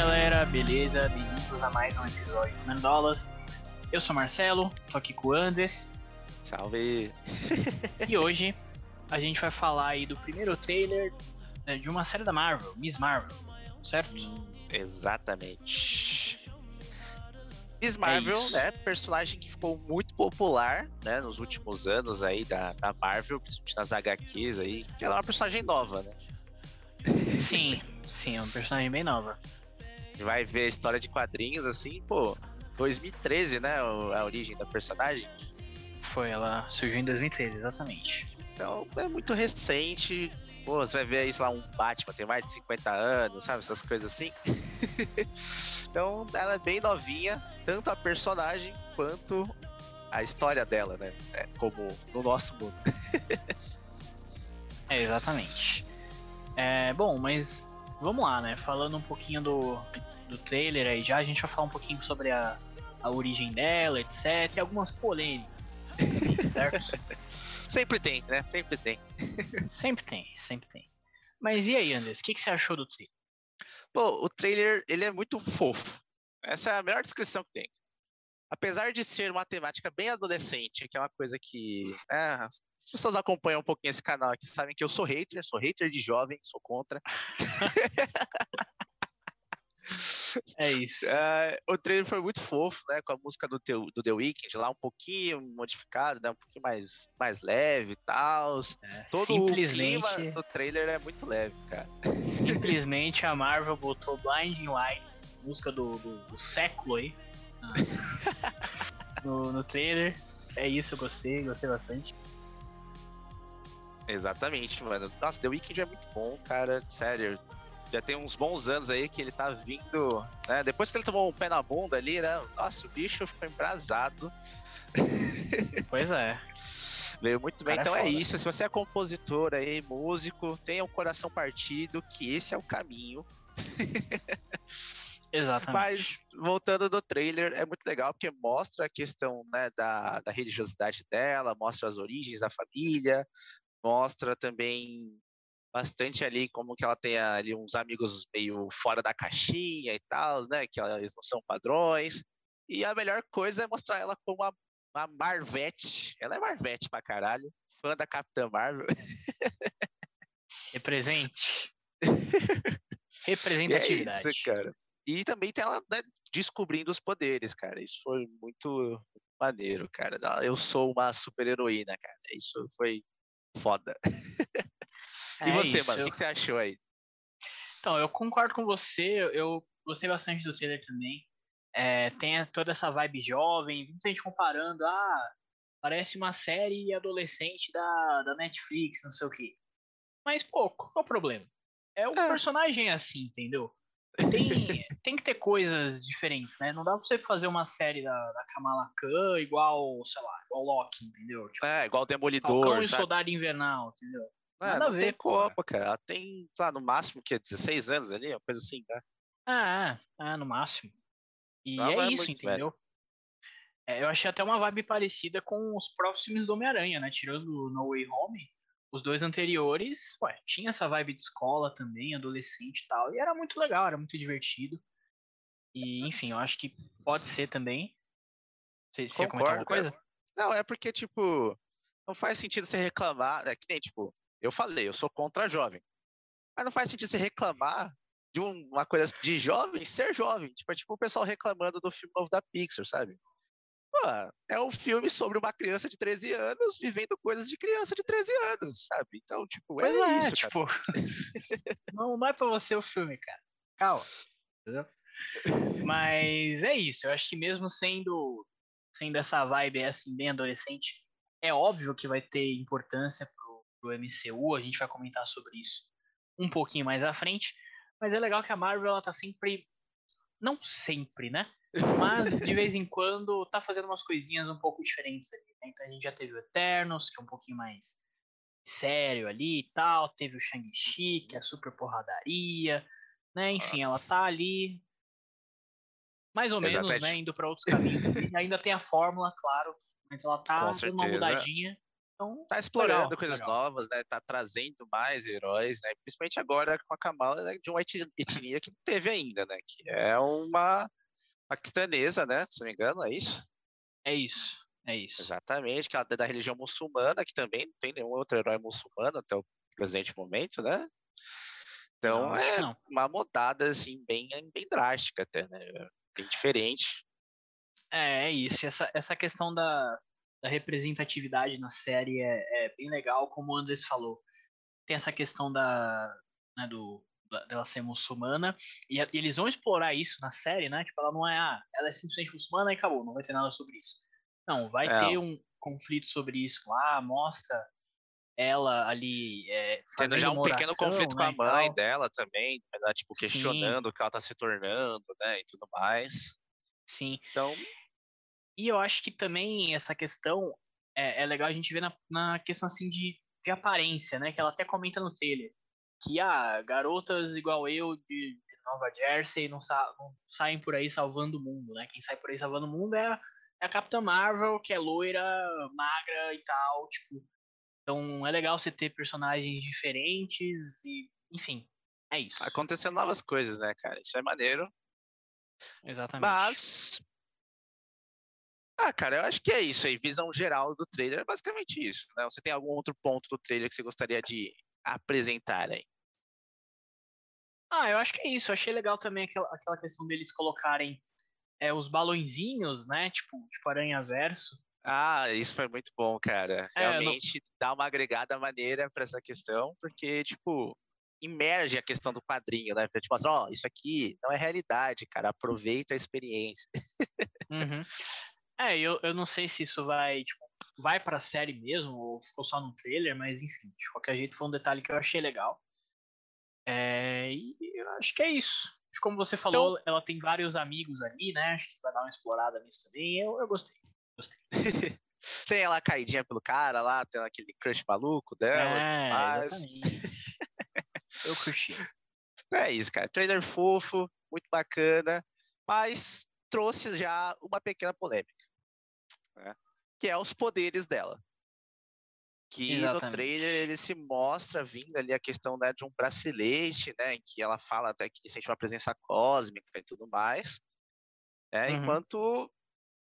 Galera, beleza? Bem-vindos a mais um episódio do Mendolas. Eu sou Marcelo, tô aqui com o Andes. Salve! e hoje a gente vai falar aí do primeiro trailer né, de uma série da Marvel, Miss Marvel, certo? Hum, exatamente. Miss é Marvel, é né, personagem que ficou muito popular, né, nos últimos anos aí da, da Marvel, principalmente nas HQs aí, que ela é uma personagem nova, né? Sim, sim, é uma personagem bem nova. Vai ver a história de quadrinhos assim, pô, 2013, né, a origem da personagem. Foi, ela surgiu em 2013, exatamente. Então é muito recente. Pô, você vai ver aí, sei lá, um Batman tem mais de 50 anos, sabe? Essas coisas assim. então ela é bem novinha, tanto a personagem quanto a história dela, né? É, como no nosso mundo. é, exatamente. É, bom, mas vamos lá, né? Falando um pouquinho do, do trailer aí já, a gente vai falar um pouquinho sobre a, a origem dela, etc. E algumas polêmicas certo? sempre tem, né? Sempre tem. sempre tem, sempre tem. Mas e aí, Andres, o que, que você achou do trailer? Pô, o trailer, ele é muito fofo. Essa é a melhor descrição que tem. Apesar de ser uma temática bem adolescente, que é uma coisa que é, as pessoas acompanham um pouquinho esse canal aqui, sabem que eu sou hater, sou hater de jovem, sou contra. É isso. Uh, o trailer foi muito fofo, né? Com a música do, teu, do The Weeknd lá, um pouquinho modificado, né? Um pouquinho mais, mais leve e tal. É, Todo simplesmente... o clima do trailer é muito leve, cara. Simplesmente a Marvel botou Blinding Lights, música do, do, do século aí, no, no trailer. É isso, eu gostei, gostei bastante. Exatamente, mano. Nossa, The Weeknd é muito bom, cara. Sério já tem uns bons anos aí que ele tá vindo, né? Depois que ele tomou um pé na bunda ali, né? Nossa, o bicho ficou embrasado. Pois é. Veio muito bem. É então é, é, isso. Se você é compositor aí, músico, tenha o um coração partido, que esse é o caminho. Exatamente. Mas, voltando do trailer, é muito legal porque mostra a questão né, da, da religiosidade dela, mostra as origens da família, mostra também bastante ali como que ela tem ali uns amigos meio fora da caixinha e tal, né? Que eles não são padrões. E a melhor coisa é mostrar ela como uma, uma Marvete. Ela é Marvete pra caralho. Fã da Capitã Marvel. Represente. Representatividade. É isso, cara. E também tem ela né, descobrindo os poderes, cara. Isso foi muito maneiro, cara. Eu sou uma super heroína, cara. Isso foi foda. E é você, isso. mano, o que, que você achou aí? Então, eu concordo com você, eu gostei bastante do trailer também. É, tem toda essa vibe jovem, muita gente comparando, ah, parece uma série adolescente da, da Netflix, não sei o quê. Mas, pô, qual é o problema? É o é. personagem assim, entendeu? Tem, tem que ter coisas diferentes, né? Não dá pra você fazer uma série da, da Kamala Khan igual, sei lá, igual Loki, entendeu? Tipo, é, igual Demolidor, Falcão e Soldado Invernal, entendeu? É, Nada não ver, tem como, cara. Ela tem, lá, no máximo, que 16 anos ali, uma coisa assim, né? Ah, ah no máximo. E não, é, é isso, entendeu? É, eu achei até uma vibe parecida com os próximos filmes do Homem-Aranha, né? Tirando No Way Home, os dois anteriores, ué, tinha essa vibe de escola também, adolescente e tal. E era muito legal, era muito divertido. E, enfim, eu acho que pode ser também. Você, você Concordo, alguma coisa? Não, é porque, tipo, não faz sentido você reclamar, é que nem, tipo, eu falei, eu sou contra jovem. Mas não faz sentido você reclamar de uma coisa de jovem ser jovem. Tipo, é tipo o pessoal reclamando do filme novo da Pixar, sabe? Pô, é um filme sobre uma criança de 13 anos vivendo coisas de criança de 13 anos, sabe? Então, tipo, é, é isso, tipo, não, não é pra você o filme, cara. Calma. Entendeu? Mas é isso, eu acho que mesmo sendo, sendo essa vibe assim, bem adolescente, é óbvio que vai ter importância pro MCU, a gente vai comentar sobre isso um pouquinho mais à frente, mas é legal que a Marvel ela tá sempre não sempre, né? Mas de vez em quando tá fazendo umas coisinhas um pouco diferentes ali. Né? Então a gente já teve o Eternos, que é um pouquinho mais sério ali e tal, teve o Shang-Chi, que é super porradaria, né? Enfim, Nossa. ela tá ali mais ou menos, né, indo para outros caminhos. ainda tem a fórmula, claro, mas ela tá dando uma mudadinha Então, tá explorando legal, coisas legal. novas, né? Tá trazendo mais heróis, né? Principalmente agora com a Kamala né? de uma etnia que não teve ainda, né? Que é uma paquistanesa, né? Se não me engano, é isso? É isso, é isso. Exatamente, que ela é da religião muçulmana, que também não tem nenhum outro herói muçulmano até o presente momento, né? Então Não, é não. uma mudada assim bem, bem drástica até, né? Bem diferente. É, é isso. Essa, essa questão da, da representatividade na série é, é bem legal, como o Andres falou. Tem essa questão da, né, do, da- dela ser muçulmana, e, a- e eles vão explorar isso na série, né? Tipo, ela não é, ah, ela é simplesmente muçulmana e acabou, não vai ter nada sobre isso. Não, vai É. ter um conflito sobre isso lá, mostra ela ali é, Tendo já um uma pequeno oração, conflito com né, a e mãe dela também, né? tipo, Sim. questionando o que ela tá se tornando, né? E tudo mais. Sim. Então, E eu acho que também essa questão é, é legal a gente ver na, na questão assim de, de aparência, né? Que ela até comenta no trailer. Que ah, garotas igual eu de, Nova Jersey não, sa não saem por aí salvando o mundo, né? Quem sai por aí salvando o mundo é, a- é a Capitã Marvel, que é loira, magra e tal, tipo. Então é legal você ter personagens diferentes e, enfim, é isso. acontecendo novas coisas, né, cara? Isso é maneiro. Exatamente. Mas. Ah, cara, eu acho que é isso aí. Visão geral do trailer é basicamente isso, né? Você tem algum outro ponto do trailer que você gostaria de apresentar aí? Ah, eu acho que é isso. Eu achei legal também aquela, aquela questão deles colocarem é, os balõezinhos, né? Tipo, tipo Aranha Verso. Ah, isso foi muito bom, cara. É, não- Realmente dá uma agregada maneira pra essa questão, porque, tipo, imerge a questão do quadrinho, né? Tipo assim, ó, isso aqui não é realidade, cara. Aproveita a experiência. Uhum. É, eu, eu não sei se isso vai, tipo, vai pra série mesmo, ou ficou só no trailer, mas enfim, de qualquer jeito foi um detalhe que eu achei legal. É, e eu acho que é isso. Como você falou, ela tem vários amigos ali, né? Acho que vai dar uma explorada nisso também. Eu, eu gostei. Tem ela caidinha pelo cara lá, tem aquele crush maluco dela É, exatamente. eu curti. É isso, cara. Trailer fofo, muito bacana, mas trouxe já uma pequena polêmica, né? que é os poderes dela. Que no Exatamente. trailer ele se mostra vindo ali a questão né, de um bracelete, né, em que ela fala até que sente uma presença cósmica e tudo mais. né, Uhum. Enquanto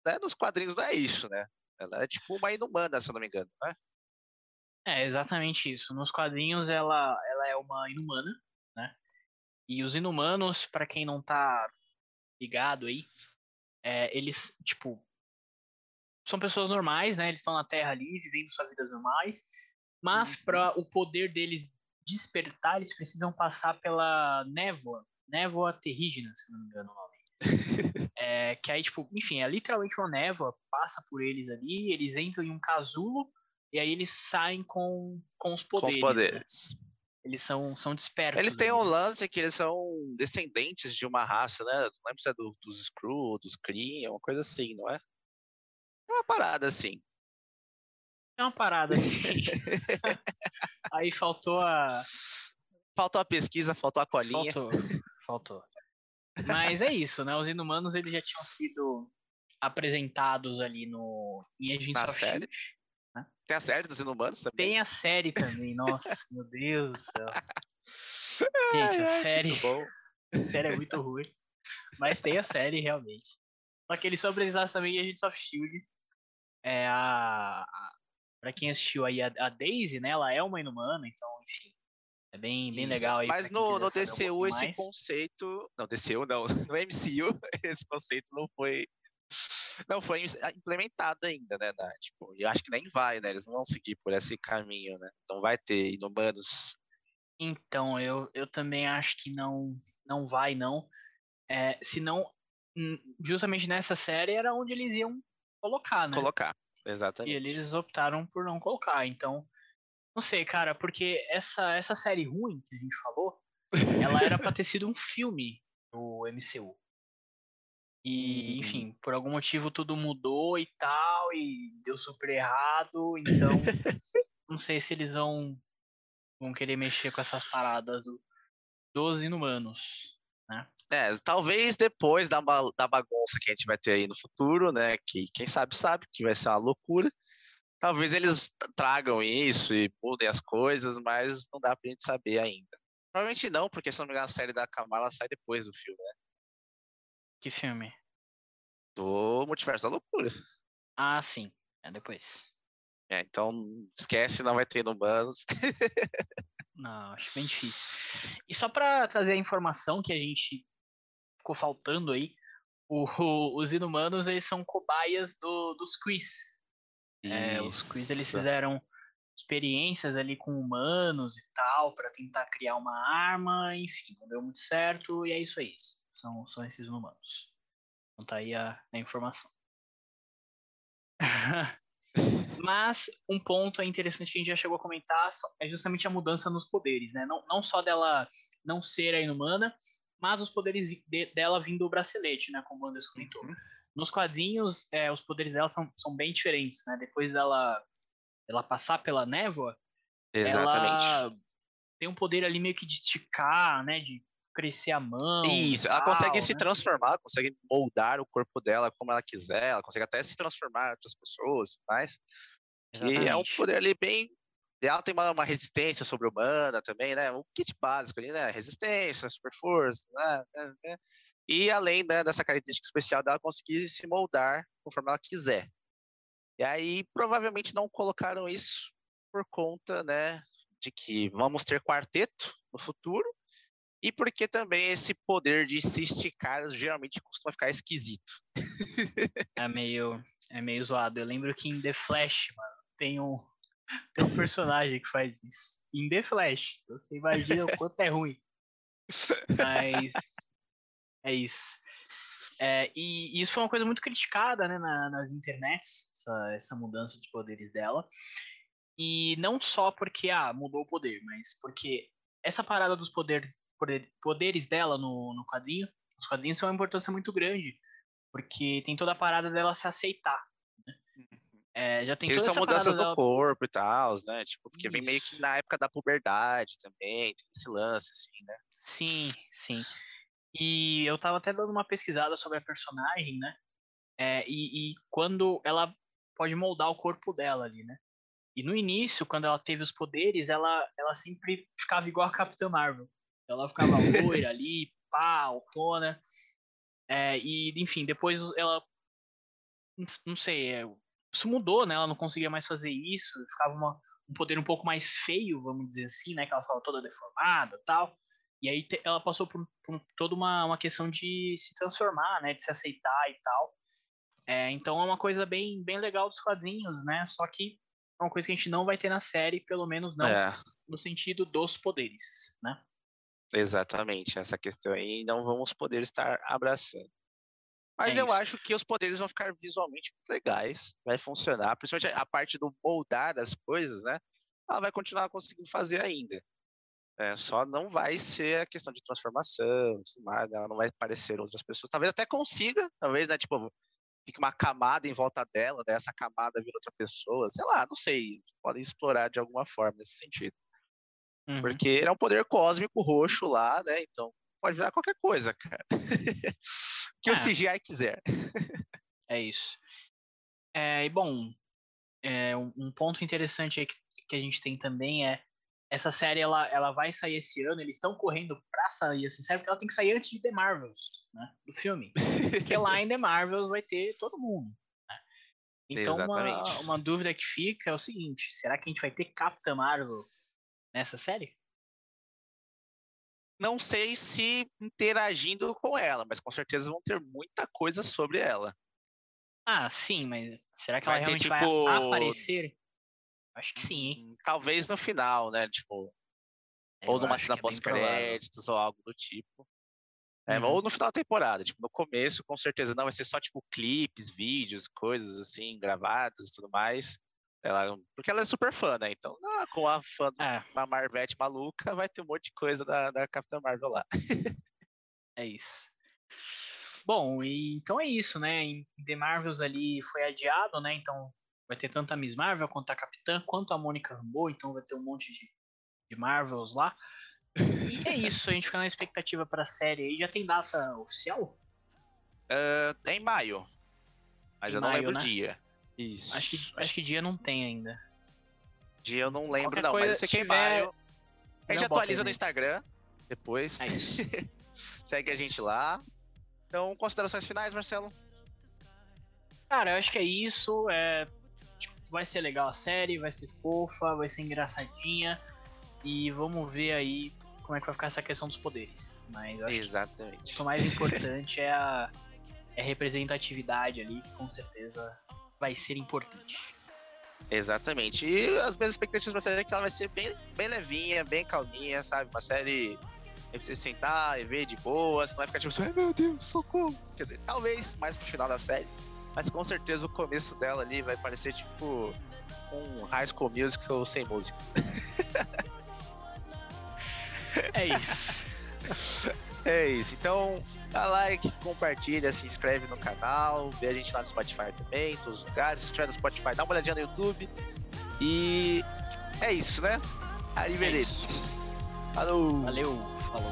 né, nos quadrinhos não é isso, né? Ela é tipo uma inumana, se eu não me engano, né? É exatamente isso. Nos quadrinhos ela, ela é uma inumana, né? E os inumanos, pra quem não tá ligado aí, é, eles, tipo, são pessoas normais, né? Eles estão na Terra ali, vivendo suas vidas normais, mas Uhum. para o poder deles despertar, eles precisam passar pela névoa, névoa terrígena, se não me engano o nome. É, que aí, tipo, enfim, é literalmente uma névoa, passa por eles ali, eles entram em um casulo e aí eles saem com, com os Com poderes. os né? poderes. Eles são, são despertos. Eles têm ali, um né? lance que eles são descendentes de uma raça, né? Não lembro se é do- dos Skrull, dos Kree, uma coisa assim, não é? É uma parada assim. É uma parada assim. aí faltou a. Faltou a pesquisa, faltou a colinha. Faltou. Faltou. Mas é isso, né? Os inumanos eles já tinham sido apresentados ali no em Agents Na série? Shield. Tem a série dos Inumanos também. Tem a série também, nossa, meu Deus do céu. Gente, a série, a série é muito ruim. Mas tem a série, realmente. Só que eles são apresentados também em Agents of Shield. É a. a pra quem assistiu aí, a, a Daisy, né? Ela é uma inumana, então, enfim. É bem, bem Isso. legal aí. Mas no, no um DCU pouquinho esse mais. conceito. Não, DCU não. No MCU, esse conceito não foi. Não foi implementado ainda, né? né, Tipo, eu acho que nem vai, né? Eles não vão seguir por esse caminho, né? Não vai ter inumanos. Então, eu, eu também acho que não, não vai, não. É, senão, justamente nessa série era onde eles iam colocar, né? colocar. E Exatamente. eles optaram por não colocar. Então, não sei, cara, porque essa, essa série ruim que a gente falou, ela era pra ter sido um filme do MCU. E, Uhum. enfim, por algum motivo tudo mudou e tal, e deu super errado, então não sei se eles vão, vão querer mexer com essas paradas do, dos inumanos. É, talvez depois da, da bagunça que a gente vai ter aí no futuro, né? Que quem sabe sabe que vai ser uma loucura. talvez eles tragam isso e mudem as coisas, mas não dá pra gente saber ainda. Provavelmente não, porque se não me engano, a série da Kamala sai depois do filme, né? Que filme? Do Multiverso da Loucura. Ah, sim. É depois. É, então esquece, não vai ter humanos. não, acho bem difícil. E só para trazer a informação que a gente ficou faltando aí, o, o, os inumanos eles são cobaias do, dos Quiz. É, os Quiz eles fizeram experiências ali com humanos e tal para tentar criar uma arma, enfim, não deu muito certo e é isso aí. São, são esses humanos. Então tá aí a, a informação. Mas um ponto é interessante que a gente já chegou a comentar é justamente a mudança nos poderes, né? Não, não só dela não ser a inumana, mas os poderes de, dela vindo do bracelete, né? Como o Anderson comentou. Uhum. Nos quadrinhos, é, os poderes dela são, são bem diferentes, né? Depois dela, dela passar pela névoa, Exatamente. ela tem um poder ali meio que de esticar, né? De crescer a mão. Isso, ela tal, consegue né? se transformar, consegue moldar o corpo dela como ela quiser, ela consegue até se transformar em outras pessoas, mas que é um poder ali bem ela tem uma, uma resistência sobre-humana também, né? Um kit básico ali, né? Resistência, super força, né? né, né? E além né, dessa característica especial dela conseguir se moldar conforme ela quiser. E aí provavelmente não colocaram isso por conta, né, de que vamos ter quarteto no futuro e porque também esse poder de se esticar geralmente costuma ficar esquisito. é meio, é meio zoado. Eu lembro que em The Flash, mano, tem um, tem um personagem que faz isso. Em The Flash. Você imagina o quanto é ruim. Mas é isso. É, e, e, isso foi uma coisa muito criticada né, na, nas internets, essa, essa mudança de poderes dela. E não só porque ah, mudou o poder, mas porque essa parada dos poderes poderes dela no, no quadrinho, os quadrinhos são uma importância muito grande, porque tem toda a parada dela se aceitar. Né? É, já tem Eles são mudanças do dela... corpo e tal, né? Tipo, porque Isso. vem meio que na época da puberdade também, tem esse lance, assim, né? Sim, sim. E eu tava até dando uma pesquisada sobre a personagem, né? É, e, e quando ela pode moldar o corpo dela ali, né? E no início, quando ela teve os poderes, ela, ela sempre ficava igual a Capitã Marvel. Ela ficava loira ali, pá, autona. É, e, enfim, depois ela. Não sei, é, isso mudou, né? Ela não conseguia mais fazer isso, ficava uma, um poder um pouco mais feio, vamos dizer assim, né? Que ela ficava toda deformada tal. E aí te, ela passou por, por, toda uma, uma questão de se transformar, né? De se aceitar e tal. É, então é uma coisa bem, bem legal dos quadrinhos, né? Só que é uma coisa que a gente não vai ter na série, pelo menos não é. no sentido dos poderes, né? Exatamente, essa questão aí não vamos poder estar abraçando. Mas é eu acho que os poderes vão ficar visualmente legais, vai funcionar, principalmente a parte do moldar as coisas, né? Ela vai continuar conseguindo fazer ainda. É, só não vai ser a questão de transformação, mais, ela não vai parecer outras pessoas. Talvez até consiga, talvez, né? Tipo, fique uma camada em volta dela, dessa camada vira outra pessoa, sei lá, não sei. Podem explorar de alguma forma nesse sentido. Uhum. Porque ele é um poder cósmico roxo lá, né? Então pode virar qualquer coisa, cara. que é. o CGI quiser. é isso. É, e bom, é, um ponto interessante aí que, que a gente tem também é essa série ela, ela vai sair esse ano, eles estão correndo pra sair essa série, porque ela tem que sair antes de The Marvels, né? Do filme. Porque lá em The Marvels vai ter todo mundo. Né? Então, uma, uma dúvida que fica é o seguinte: será que a gente vai ter Capitã Marvel nessa série? Não sei se interagindo com ela, mas com certeza vão ter muita coisa sobre ela. Ah, sim, mas será que vai ela realmente ter, tipo... vai aparecer? Acho que sim. Hein? Talvez no final, né? Tipo, é, ou numa cena é pós-créditos ou algo do tipo. É, uhum. Ou no final da temporada, tipo, no começo, com certeza não, vai ser só, tipo, clipes, vídeos, coisas assim, gravadas e tudo mais. Ela, porque ela é super fã, né? Então, ah, com a fã é. uma Marvete maluca, vai ter um monte de coisa da, da Capitã Marvel lá. é isso. Bom, e, então é isso, né? Em The Marvels ali foi adiado, né? Então vai ter tanto a Miss Marvel quanto a Capitã, quanto a Mônica Rambeau, então vai ter um monte de, de Marvels lá. E é isso, a gente fica na expectativa para a série aí. Já tem data oficial? Uh, é em maio. Mas em eu não maio, lembro né? o dia. Isso. Acho que, acho que dia não tem ainda. Dia eu não lembro, Qualquer não, coisa mas eu sei que é em tiver, maio. A gente atualiza no mesmo. Instagram depois. É. Segue a gente lá. Então, considerações finais, Marcelo? Cara, eu acho que é isso. É, tipo, vai ser legal a série, vai ser fofa, vai ser engraçadinha. E vamos ver aí como é que vai ficar essa questão dos poderes. Mas eu acho Exatamente. que o mais importante é a, é a representatividade ali, que com certeza vai ser importante. Exatamente. E as minhas expectativas pra série é que ela vai ser bem, bem levinha, bem calminha, sabe? Uma série pra você sentar e ver de boa, você não vai ficar tipo assim, ai meu Deus, socorro. Dizer, talvez mais pro final da série, mas com certeza o começo dela ali vai parecer tipo um High School Musical sem música. É isso. É isso. Então, dá like, compartilha, se inscreve no canal, vê a gente lá no Spotify também, em todos os lugares. Se estiver no Spotify, dá uma olhadinha no YouTube. E é isso, né? É Arrivederci. isso. Falou! Valeu, falou.